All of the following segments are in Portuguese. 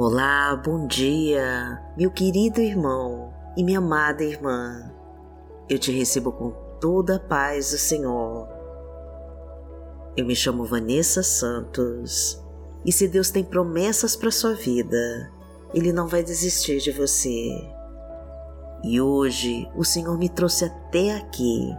Olá, bom dia, meu querido irmão e minha amada irmã. Eu te recebo com toda a paz do Senhor. Eu me chamo Vanessa Santos e se Deus tem promessas para sua vida, Ele não vai desistir de você. E hoje o Senhor me trouxe até aqui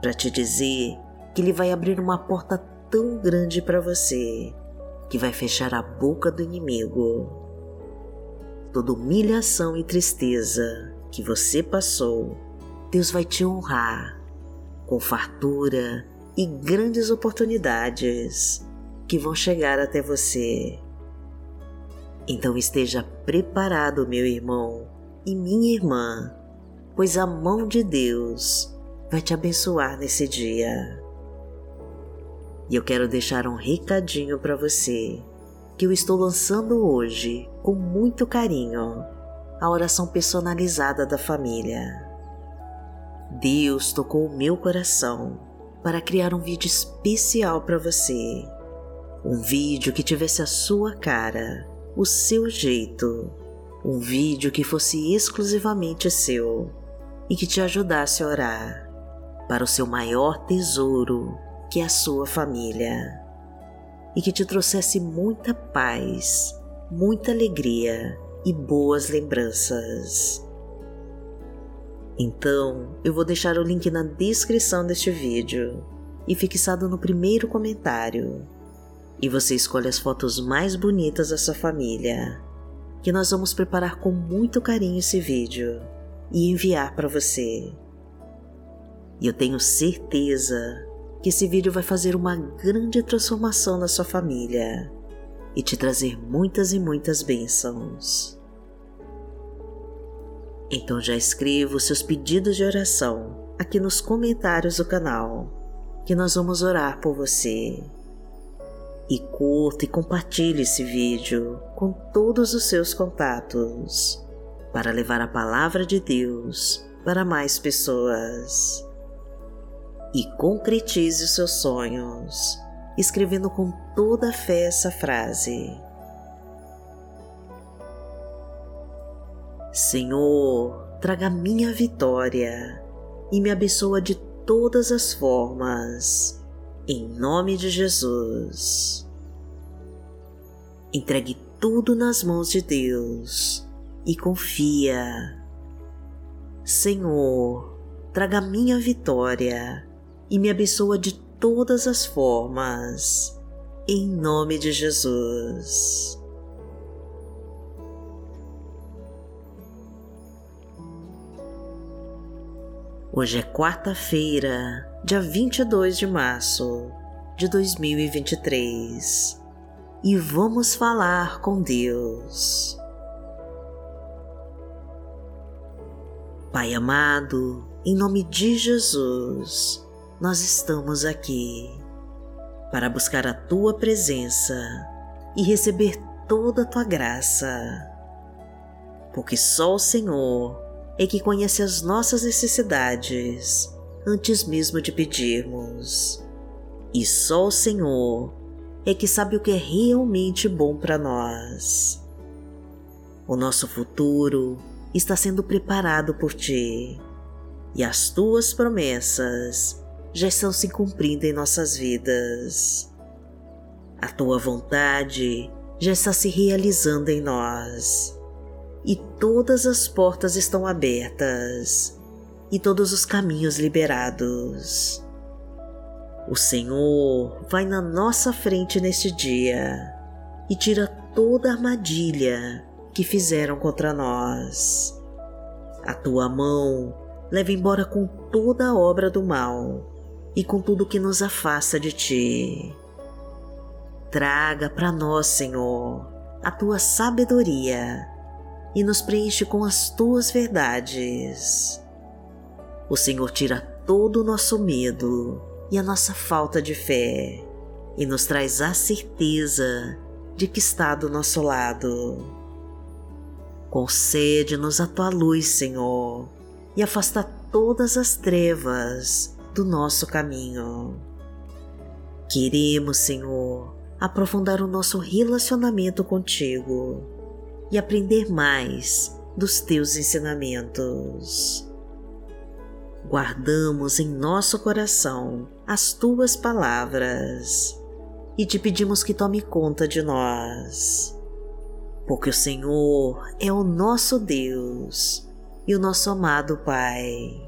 para te dizer que Ele vai abrir uma porta tão grande para você que vai fechar a boca do inimigo. Toda humilhação e tristeza que você passou, Deus vai te honrar com fartura e grandes oportunidades que vão chegar até você. Então esteja preparado, meu irmão e minha irmã, pois a mão de Deus vai te abençoar nesse dia. E eu quero deixar um recadinho para você que eu estou lançando hoje com muito carinho a oração personalizada da família. Deus tocou o meu coração para criar um vídeo especial para você. Um vídeo que tivesse a sua cara, o seu jeito. Um vídeo que fosse exclusivamente seu e que te ajudasse a orar para o seu maior tesouro que é a sua família e que te trouxesse muita paz, muita alegria e boas lembranças. Então, eu vou deixar o link na descrição deste vídeo e fixado no primeiro comentário. E você escolhe as fotos mais bonitas da sua família, que nós vamos preparar com muito carinho esse vídeo e enviar para você. E eu tenho certeza que esse vídeo vai fazer uma grande transformação na sua família e te trazer muitas e muitas bênçãos. Então já escreva os seus pedidos de oração aqui nos comentários do canal, que nós vamos orar por você. E curta e compartilhe esse vídeo com todos os seus contatos para levar a palavra de Deus para mais pessoas e concretize os seus sonhos, escrevendo com toda a fé essa frase: Senhor, traga minha vitória e me abençoa de todas as formas, em nome de Jesus. Entregue tudo nas mãos de Deus e confia. Senhor, traga minha vitória e me abençoa de todas as formas, em nome de Jesus. Hoje é quarta-feira, dia 22 de março de 2023 e vamos falar com Deus. Pai amado, em nome de Jesus, nós estamos aqui para buscar a tua presença e receber toda a tua graça, porque só o Senhor é que conhece as nossas necessidades antes mesmo de pedirmos, e só o Senhor é que sabe o que é realmente bom para nós. O nosso futuro está sendo preparado por ti e as tuas promessas já estão se cumprindo em nossas vidas. A tua vontade já está se realizando em nós e todas as portas estão abertas e todos os caminhos liberados. O Senhor vai na nossa frente neste dia e tira toda armadilha que fizeram contra nós. A tua mão leva embora com toda a obra do mal e com tudo que nos afasta de ti. Traga para nós, Senhor, a tua sabedoria e nos preenche com as tuas verdades. O Senhor tira todo o nosso medo e a nossa falta de fé e nos traz a certeza de que está do nosso lado. Concede-nos a tua luz, Senhor, e afasta todas as trevas do nosso caminho. Queremos, Senhor, aprofundar o nosso relacionamento contigo e aprender mais dos teus ensinamentos. Guardamos em nosso coração as tuas palavras e te pedimos que tome conta de nós, porque o Senhor é o nosso Deus e o nosso amado Pai.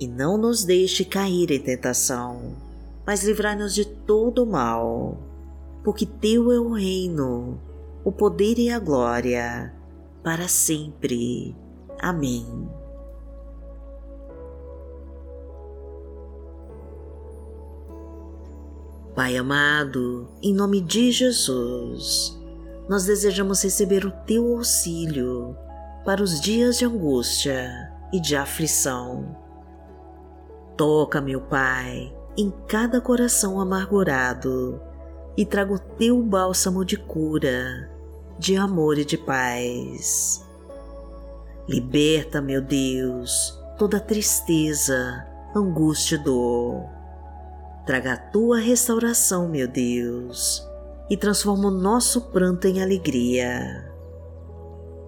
E não nos deixe cair em tentação, mas livrai-nos de todo mal porque Teu é o reino, o poder e a glória, para sempre. Amém. Pai amado, em nome de Jesus, nós desejamos receber o Teu auxílio para os dias de angústia e de aflição. Toca, meu Pai, em cada coração amargurado e traga o teu bálsamo de cura, de amor e de paz. Liberta, meu Deus, toda tristeza, angústia e dor. Traga a tua restauração, meu Deus, e transforma o nosso pranto em alegria.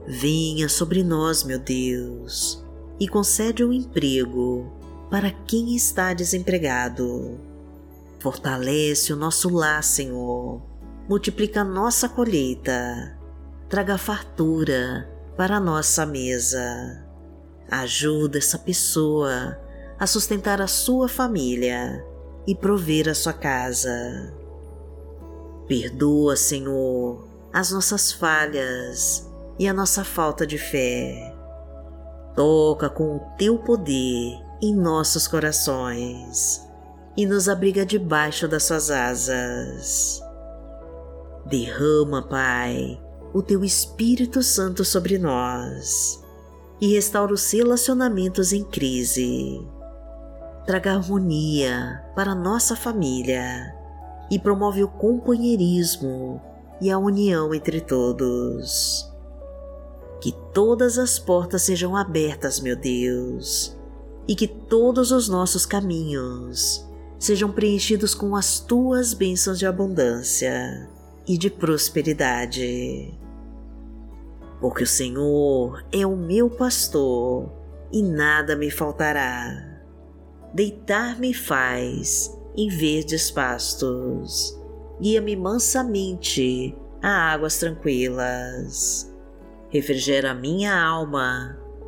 Venha sobre nós, meu Deus, e concede um emprego para quem está desempregado Fortalece o nosso lar, Senhor. Multiplica a nossa colheita. Traga fartura para a nossa mesa. Ajuda essa pessoa a sustentar a sua família e prover a sua casa. Perdoa, Senhor, as nossas falhas e a nossa falta de fé. Toca com o teu poder em nossos corações e nos abriga debaixo das suas asas. Derrama, Pai, o teu Espírito Santo sobre nós e restaura os relacionamentos em crise. Traga harmonia para nossa família e promove o companheirismo e a união entre todos. Que todas as portas sejam abertas, meu Deus, e que todos os nossos caminhos sejam preenchidos com as tuas bênçãos de abundância e de prosperidade. Porque o Senhor é o meu pastor e nada me faltará. Deitar-me faz em verdes pastos, guia-me mansamente a águas tranquilas. Refrigera minha alma,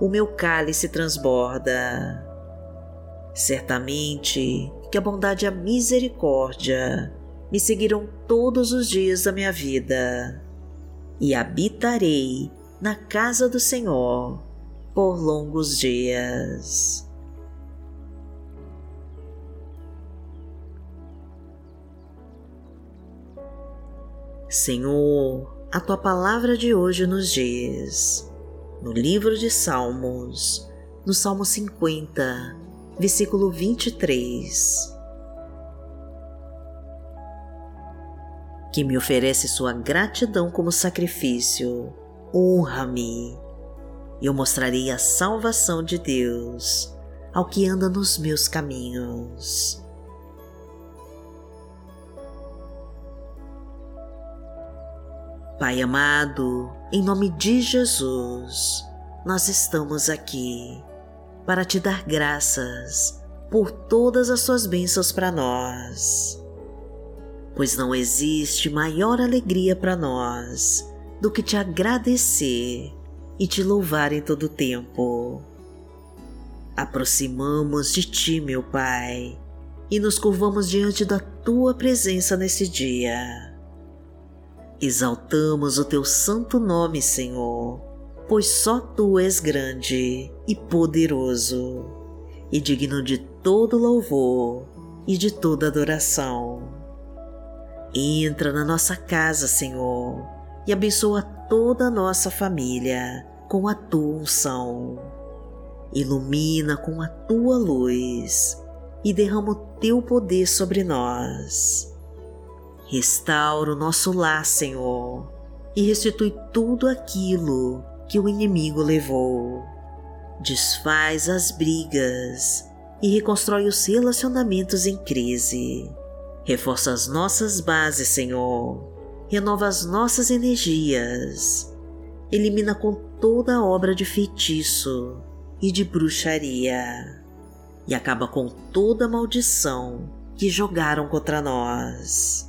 o meu cálice transborda. Certamente que a bondade e a misericórdia me seguirão todos os dias da minha vida e habitarei na casa do Senhor por longos dias. Senhor, a tua palavra de hoje nos diz, no livro de Salmos, no Salmo 50, versículo 23. Que me oferece sua gratidão como sacrifício, honra-me, e eu mostrarei a salvação de Deus ao que anda nos meus caminhos. Pai amado, em nome de Jesus, nós estamos aqui para te dar graças por todas as suas bênçãos para nós. Pois não existe maior alegria para nós do que te agradecer e te louvar em todo o tempo. Aproximamos de ti, meu Pai, e nos curvamos diante da tua presença nesse dia. Exaltamos o teu santo nome, Senhor, pois só tu és grande e poderoso, e digno de todo louvor e de toda adoração. Entra na nossa casa, Senhor, e abençoa toda a nossa família com a tua unção. Ilumina com a tua luz e derrama o teu poder sobre nós. Restaura o nosso lar, Senhor, e restitui tudo aquilo que o inimigo levou. Desfaz as brigas e reconstrói os relacionamentos em crise. Reforça as nossas bases, Senhor. Renova as nossas energias. Elimina com toda a obra de feitiço e de bruxaria. E acaba com toda maldição que jogaram contra nós.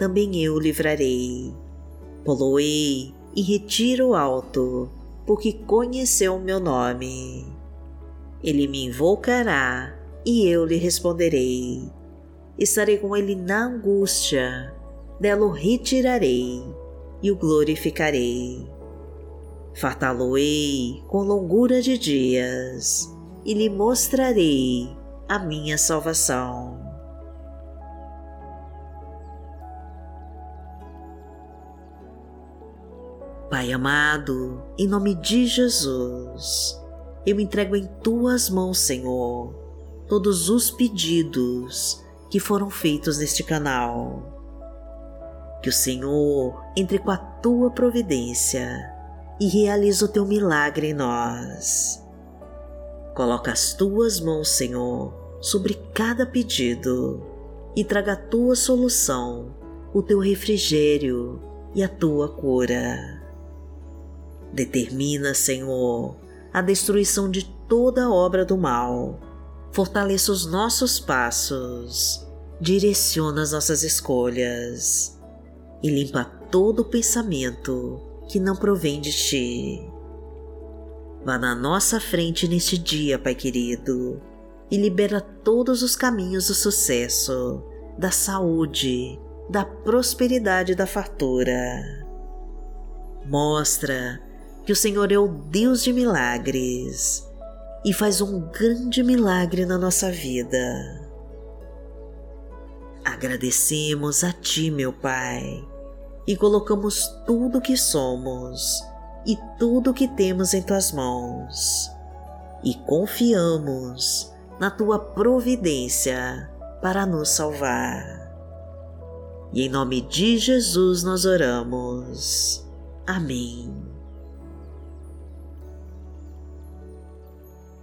também eu o livrarei. Poloei e retiro alto, porque conheceu o meu nome. Ele me invocará e eu lhe responderei. Estarei com ele na angústia, dela o retirarei e o glorificarei. Fartá-lo-ei com longura de dias e lhe mostrarei a minha salvação. Pai amado, em nome de Jesus, eu entrego em tuas mãos, Senhor todos os pedidos que foram feitos neste canal. Que o Senhor entre com a tua providência e realize o teu milagre em nós. Coloca as tuas mãos, Senhor, sobre cada pedido e traga a tua solução, o teu refrigério e a tua cura. Determina, Senhor, a destruição de toda obra do mal fortaleça os nossos passos, direciona as nossas escolhas e limpa todo pensamento que não provém de ti. Vá na nossa frente neste dia, Pai querido, e libera todos os caminhos do sucesso, da saúde, da prosperidade e da fartura. Mostra que o Senhor é o Deus de milagres e faz um grande milagre na nossa vida. Agradecemos a Ti, meu Pai, e colocamos tudo o que somos e tudo o que temos em Tuas mãos, e confiamos na tua providência para nos salvar. E em nome de Jesus nós oramos. Amém.